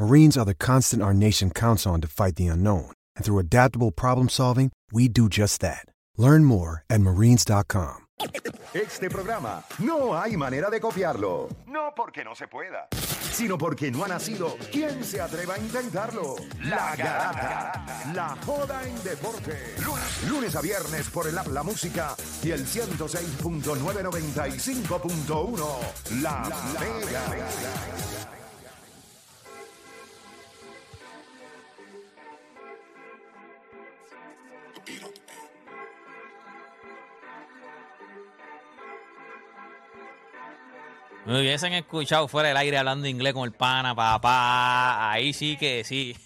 Marines are the constant our nation counts on to fight the unknown. And through adaptable problem solving, we do just that. Learn more at marines.com. Este programa no hay manera de copiarlo. No porque no se pueda, sino porque no ha nacido. ¿Quién se atreva a intentarlo? La Garata. La joda en deporte. Lunes, a viernes por el app La Música y el 106.995.1. La, Mega. Me hubiesen escuchado fuera del aire hablando inglés con el pana, papá. Ahí sí que sí.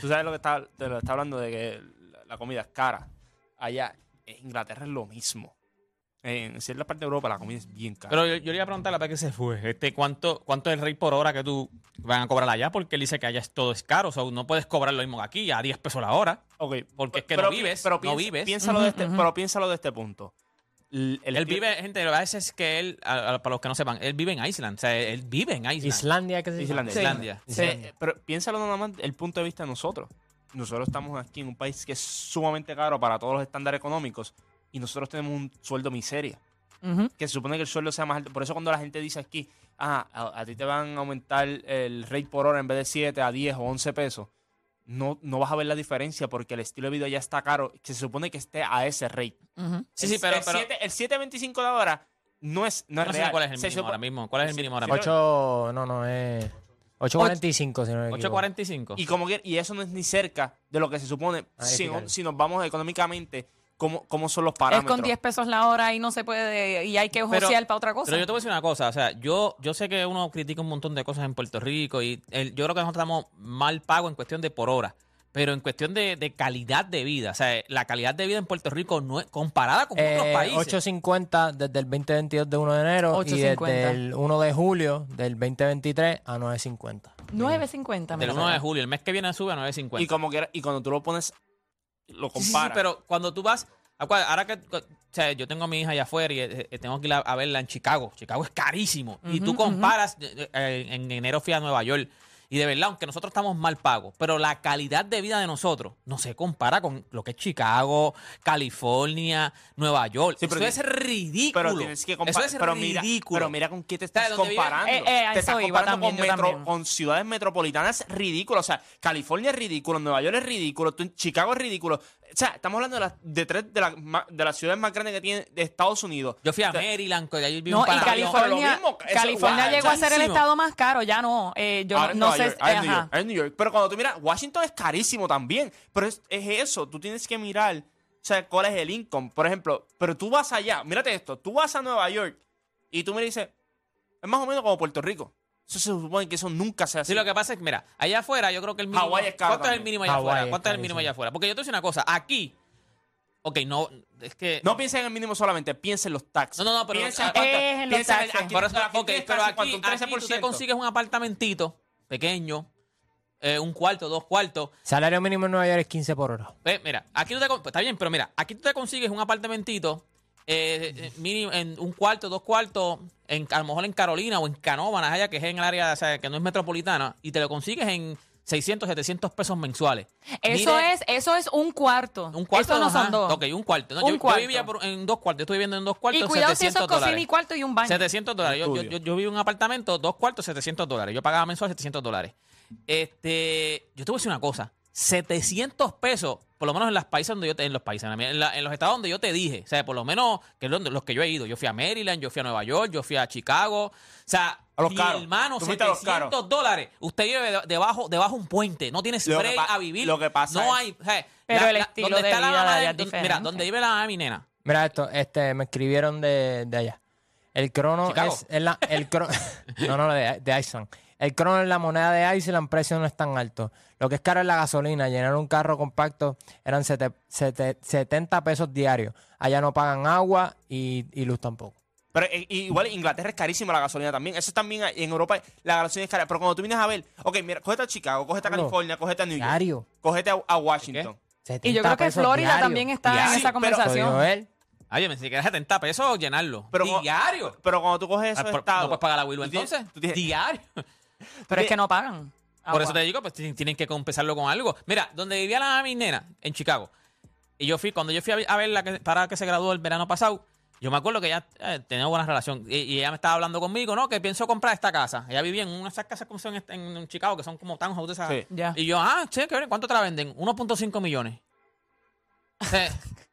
Tú sabes lo que está, te lo está hablando de que la- comida es cara. Allá en Inglaterra es lo mismo. En cierta parte de Europa la comida es bien cara. Pero yo, yo le iba a preguntar la vez que se fue. Este, ¿cuánto, ¿Cuánto es el rate por hora que tú van a cobrar allá? Porque él dice que allá es todo es caro. O sea, no puedes cobrar lo mismo que aquí, a 10 pesos la hora. Ok, Porque es que pero no vives, Pero no piensa- vives. Piénsalo de este, Pero piénsalo de este punto. El él vive, gente, a veces que él, a- a- para los que no sepan, él vive en Island. O sea, él vive en Island. Islandia, ¿qué se dice? Islandia. Islandia. Sí, pero piénsalo nada más el punto de vista de nosotros. Nosotros estamos aquí en un país que es sumamente caro para todos los estándares económicos y nosotros tenemos un sueldo miseria. Que se supone que el sueldo sea más alto. Por eso cuando la gente dice aquí, ah, a, a ti te van a aumentar el rate por hora en vez de 7 a 10 o 11 pesos, no, no vas a ver la diferencia porque el estilo de vida ya está caro, que se supone que esté a ese rate. Sí, sí, El- pero, el, pero 7, el 7.25 de ahora no es, no es no sé real. cuál es el mínimo ahora mismo. ¿Cuál es el mínimo ahora mismo? 8, no, no, es 8.45 si no me equivoco. 8.45. Y, como que, y eso no es ni cerca de lo que se supone Ah, si, si nos vamos económicamente, cómo, cómo son los Es parámetros. con 10 pesos la hora y no se puede, y hay que josear para otra cosa. Pero yo te voy a decir una cosa, o sea, yo, yo sé que uno critica un montón de cosas en Puerto Rico y el- yo creo que nosotros estamos mal pagos en cuestión de por hora, pero en cuestión de, de calidad de vida, o sea, la calidad de vida en Puerto Rico no es comparada con otros Eh, países. 8.50 desde el 2022 de 1 de enero y 8.50. desde el 1 de julio del 2023 a 9.50. 9.50. del mira. 1 de julio, el mes que viene sube a 9.50. Y como que y cuando tú lo pones, lo Sí, sí, pero cuando tú vas, ahora que, o sea, yo tengo a mi hija allá afuera y eh, eh, tengo que ir a, a verla en Chicago. Chicago es carísimo. y tú comparas, eh, eh, en enero fui a Nueva York. Y de verdad, aunque nosotros estamos mal pagos, pero la calidad de vida de nosotros no se compara con lo que es Chicago, California, Nueva York. Sí, pero Eso es ridículo. pero tienes que Eso comparar. es pero mira, ridículo. pero mira con qué te estás comparando. Eh, eh, te eso estás comparando también, con, metro- con ciudades metropolitanas ridículas. O sea, California es ridículo, Nueva York es ridículo, Chicago es ridículo. O sea, estamos hablando de, las de tres de, las de las ciudades más grandes que tiene de Estados Unidos. Yo fui a O sea, Maryland, que allí vi No, un y pana mío. California, mismo, llegó a ser el estado más caro, ya no. Eh, yo Ahora es no sé. Ahora New. York, ahora New York. Pero cuando tú miras, Washington es carísimo también. Pero es, es eso, tú tienes que mirar, o sea, cuál es el income. Por ejemplo, pero tú vas allá, mírate esto, tú vas a Nueva York y tú me dices, es más o menos como Puerto Rico. Eso se supone que eso nunca se hace. Sí, lo que pasa es que, mira, allá afuera yo creo que el mínimo... Hawái es caro ¿Cuánto es el también. mínimo allá Hawái afuera? es ¿Cuánto es el mínimo carísimo. allá afuera? Porque yo te voy a decir una cosa, aquí... Ok, no, es que... No piensa en el mínimo solamente, piensa en los taxes. No, no, no, pero- Piensa en cuánto- en los piensa taxes. aquí- Por eso, aquí ok, tienes pero aquí, ¿cuánto? Un aquí tú te 13%. consigues un apartamentito pequeño, eh, un cuarto, dos cuartos. Salario mínimo en Nueva York es 15 por hora. Ve, mira, aquí tú te, con- está bien, pero mira, aquí tú te consigues un apartamentito eh, eh, mínimo en un cuarto, dos cuartos, en, a lo mejor en Carolina o en Canóvanas, allá que es en el área, o sea, que no es metropolitana, y te lo consigues en 600, 700 pesos mensuales. Eso Mire, es, eso es un cuarto. un cuarto. Eso no ajá. son dos. Ok, un cuarto. No, Un yo, yo cuarto. vivía por- en dos cuartos, yo estoy viviendo en dos cuartos, y cuidado si 700 eso es cocina y cuarto y un baño. 700 dólares. Yo, yo, yo, yo vivo en un apartamento, dos cuartos, 700 dólares. Yo pagaba mensual 700 dólares. Este, yo te voy a decir una cosa. 700 pesos, por lo menos en los países donde yo te, en los países, en, la- en los estados donde yo te dije, o sea, por lo menos que es donde- los que yo he ido. Yo fui a Maryland, yo fui a Nueva York, yo fui a Chicago. O sea, A los mi caros. hermano, Tú fuiste a los 700 dólares. Usted vive de- debajo, debajo un puente, no tiene spray a vivir. lo que pasa no es- hay, o sea, Pero el estilo donde de está la mamá de de- allá es don- Mira, donde vive la mamá de mi nena. Mira esto, este, me escribieron de, de allá. El crono Chicago. es, es la, el cro- no, no, de, de Iceland. El crono es la moneda de Iceland, precio no es tan alto. Lo que es caro es la gasolina. Llenar un carro compacto eran sete- sete- 70 pesos diarios. Allá no pagan agua y, y luz tampoco. Pero eh, igual Inglaterra es carísima la gasolina también. Eso también en Europa la gasolina es cara. Pero cuando tú vienes a ver, ok, mira, cógete a Chicago, cógete a California, cógete a New York, Diario. cógete a, a Washington. 70 Y yo creo que Florida también está en esa conversación. él. Oye, me si quieres 70 pesos, llenarlo. Pero diario. Pero cuando tú coges Ah, esos por- estados. ¿No puedes pagar la Willow tú tienes- entonces? tú tienes- Diario. Pero es que no pagan. Por eso te digo, pues tienen que compensarlo con algo. Mira, donde vivía la mi nena, en Chicago, y yo fui, cuando yo fui a, verla que, para que se graduó el verano pasado, yo me acuerdo que ella eh, tenía buena relación. Y, y ella me estaba hablando conmigo, ¿no? Que pienso comprar esta casa. Ella vivía en una de esas casas como son en, en Chicago, que son como townhouse esas. Sí. Y yo, ah, che, ¿cuánto te la venden? 1.5 millones. O sea,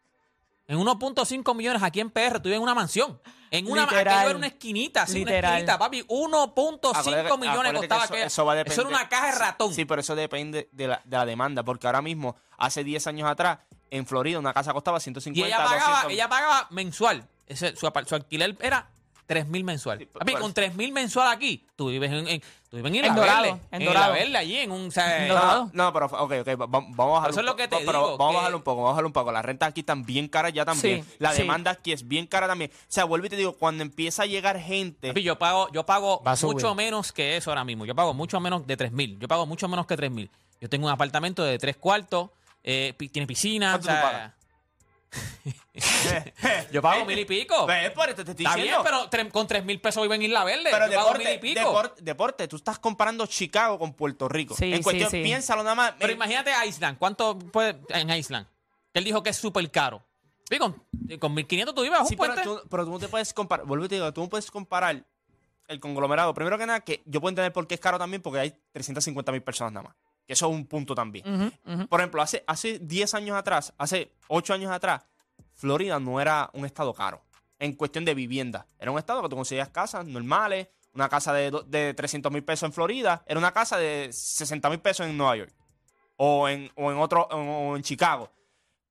en 1.5 millones aquí en PR, tú vives en una mansión. En una Literal. era una esquinita, así, una esquinita, papi. 1.5 Acuérdate- millones costaba eso- aquella. eso va a Eso era una caja de ratón. Sí, pero eso depende de la, de la demanda. Porque ahora mismo, hace 10 años atrás, en Florida, una casa costaba 150 Y ella pagaba, 200. ella pagaba mensual. Ese, su alquiler era 3 mil mensual. Sí, Papi, con eso. 3 mil mensual aquí, tú vives en, en- tú vives en Isla En Dorado, Verde. en Isla Dorado. Verde, allí, en un... o sea, En. No, pero, ok, ok, va- vamos a bajar Eso es lo que te pero digo, Vamos que- a bajarlo un poco, vamos a bajarlo un poco. Las rentas aquí están bien caras ya también. Sí, la sí. demanda aquí es bien cara también. O sea, vuelvo y te digo, cuando empieza a llegar gente... Papi, yo pago, yo pago mucho menos que eso ahora mismo. Yo pago mucho menos de 3 mil. Yo pago mucho menos que 3 mil. Yo tengo un apartamento de 3 cuartos, eh, tiene piscina. ¿Cuánto o sea, tú pagas? yo pago mil y pico. Ve, por esto te estoy Está bien, diciendo. pero tre- con 3 mil pesos vivo en Isla Verde. Pero yo pago deporte, mil y pico. deporte, deporte, tú estás comparando Chicago con Puerto Rico. Sí, en sí, cuestión, sí. piénsalo nada más. Pero Eh, imagínate Island. ¿Cuánto puede en Island? Él dijo que es súper caro. Sí, con, con 1500 tú vives a un Sí, pero puente. tú, pero tú no te puedes comparar, vuelvo y te digo, tú no puedes comparar el conglomerado. Primero que nada, que yo puedo entender por qué es caro también, porque hay 350 mil personas nada más. Que eso es un punto también. Ujú, ujú. Por ejemplo, hace, hace 10 años atrás, hace 8 años atrás, Florida no era un estado caro en cuestión de vivienda. Era un estado que tú conseguías casas normales. Una casa de, de 300 mil pesos en Florida era una casa de 60 mil pesos en Nueva York. O en, o en otro, o en Chicago.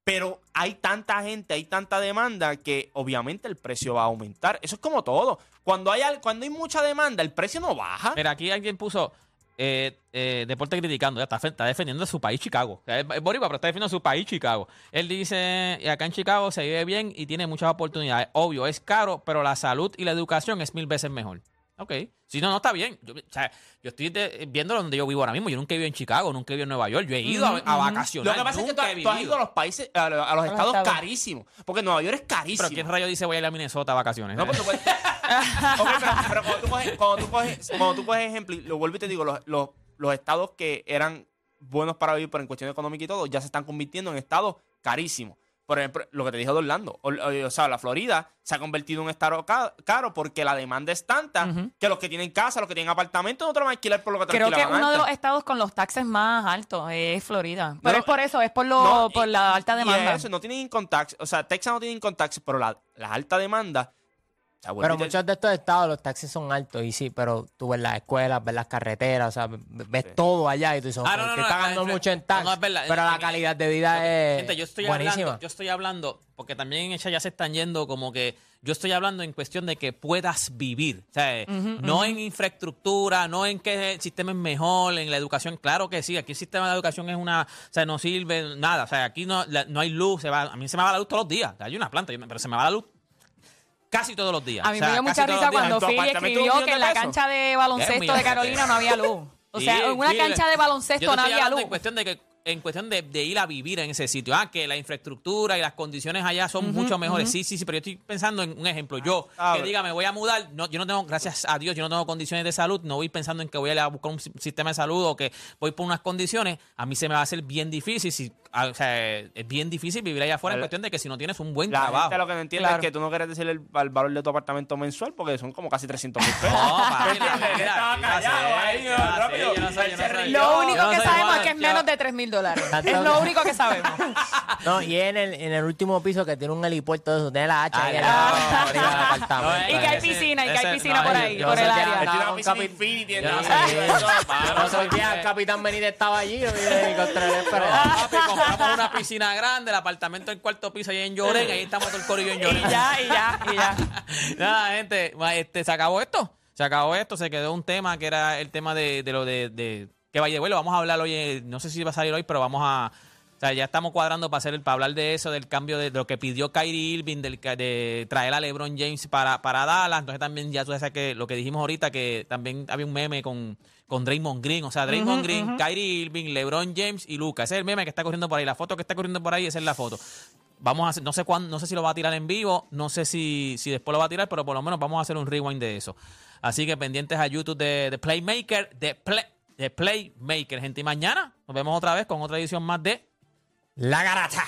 Pero hay tanta gente, hay tanta demanda que obviamente el precio va a aumentar. Eso es como todo. Cuando hay, cuando hay mucha demanda, el precio no baja. Mira, aquí alguien puso eh, eh, Deporte criticando. Ya está, está defendiendo su país, Chicago. O boricua, pero está defendiendo su país, Chicago. Él dice: "Y acá en Chicago se vive bien y tiene muchas oportunidades. Obvio, es caro, pero la salud y la educación es mil veces mejor. Ok. Si no, no está bien. Yo, o sea, yo estoy de- viendo donde yo vivo ahora mismo. Yo nunca he vivido en Chicago, nunca he vivido en Nueva York. Yo he ido a- a, vacacionar. Lo que pasa es que tú, has ido a los países, a, los- a los estados estados. carísimos. Porque Nueva York es carísimo. Pero ¿quién rayo dice voy a ir a Minnesota a vacaciones? No, pero tú puedes- pero, pero cuando tú coges, cuando tú coges, cuando tú coges ejemplo, y lo vuelvo y te digo, los, los, los estados que eran buenos para vivir, pero en cuestión económica y todo, ya se están convirtiendo en estados carísimos. Por ejemplo, lo que te dije de Orlando. O, o- o sea, la Florida se ha convertido en un estado ca- caro porque la demanda es tanta que los que tienen casa, los que tienen apartamentos, no te lo van a alquilar por lo que te Creo que uno de los estados con los taxes más altos es Florida. Pero No, es por eso, es por, lo, No, por la alta y demanda. eso, no tienen income tax. O sea, Texas no tiene income tax, pero la, la alta demanda. Pero muchos de estos estados los taxis son altos y sí, pero tú ves las escuelas, ves las carreteras, o sea, ves todo allá y tú dices, Ah, no, no, estoy no, pagando mucho en no, tax, no, es verdad. pero la calidad de vida es Gente, yo estoy buenísima. hablando, yo estoy hablando, porque también ellas ya se están yendo como que yo estoy hablando en cuestión de que puedas vivir. O sea, no en infraestructura, no en que el sistema es mejor, en la educación, claro que sí, aquí el sistema de educación es una, o sea, no sirve nada, o sea, aquí no, la- no hay luz, se va, a mí se me va la luz todos los días, hay una planta, pero se me va la luz casi todos los días. A mí O sea, me dio mucha risa cuando ¿En tu Philly apartamento un escribió que en la cancha de baloncesto de Carolina no había luz. O sea, en una cancha de baloncesto no había luz. En cuestión de que en cuestión de, de ir a vivir en ese sitio. Ah, que la infraestructura y las condiciones allá son mucho mejores. Sí, sí, sí, pero yo estoy pensando en un ejemplo. Yo, Ah, que pero- diga, me voy a mudar, no, yo no tengo, gracias a Dios, yo no tengo condiciones de salud, no voy pensando en que voy a ir a buscar un si- sistema de salud o que voy por unas condiciones, a mí se me va a hacer bien difícil, si, o sea, es bien difícil vivir allá afuera en cuestión de que si no tienes un buen La trabajo. gente lo que no entiende Claro. es que tú no quieres decir el, el valor de tu apartamento mensual porque son como casi 300 mil pesos. No, yo yo yo yo. Lo único Yo que sabemos es que es yo- menos de de 3 mil dólares. Es lo único que sabemos. No, y en el, en el último piso que tiene un helipuerto de eso, tiene la hacha ahí en la- arriba del apartamento. no, Y que hay ese- piscina, y que ese- hay piscina no, por yo- ahí, yo por sé el que área. Tiene una piscina Infinity. ¿no? sé, eso, no el Capitán Benítez estaba allí, él, pero... Papi, compramos una piscina grande, el apartamento del cuarto piso ahí en Lloren, ahí estamos todo el corillo en Lloren. Y ya, y ya, y ya. Nada, gente, ma, este, se acabó esto. Se acabó esto, se quedó un tema que era el tema de, de lo de, de- que vaya, bueno, vamos a hablar hoy, eh, no sé si va a salir hoy, pero vamos a o sea, ya estamos cuadrando para hacer el, para hablar de eso, del cambio de, de lo que pidió Kyrie Irving, del, de traer a LeBron James para, para Dallas. Entonces también ya tú sabes que lo que dijimos ahorita, que también había un meme con, con Draymond Green. O sea, Draymond Green, Kyrie Irving, LeBron James y Luca. Ese es el meme que está corriendo por ahí. La foto que está corriendo por ahí, esa es la foto. Vamos a hacer, no sé cuándo, no sé si lo va a tirar en vivo, no sé si, si después lo va a tirar, pero por lo menos vamos a hacer un rewind de eso. Así que pendientes a YouTube de, de Playmaker, de, Play, de Playmaker, gente. Y mañana nos vemos otra vez con otra edición más de La garata.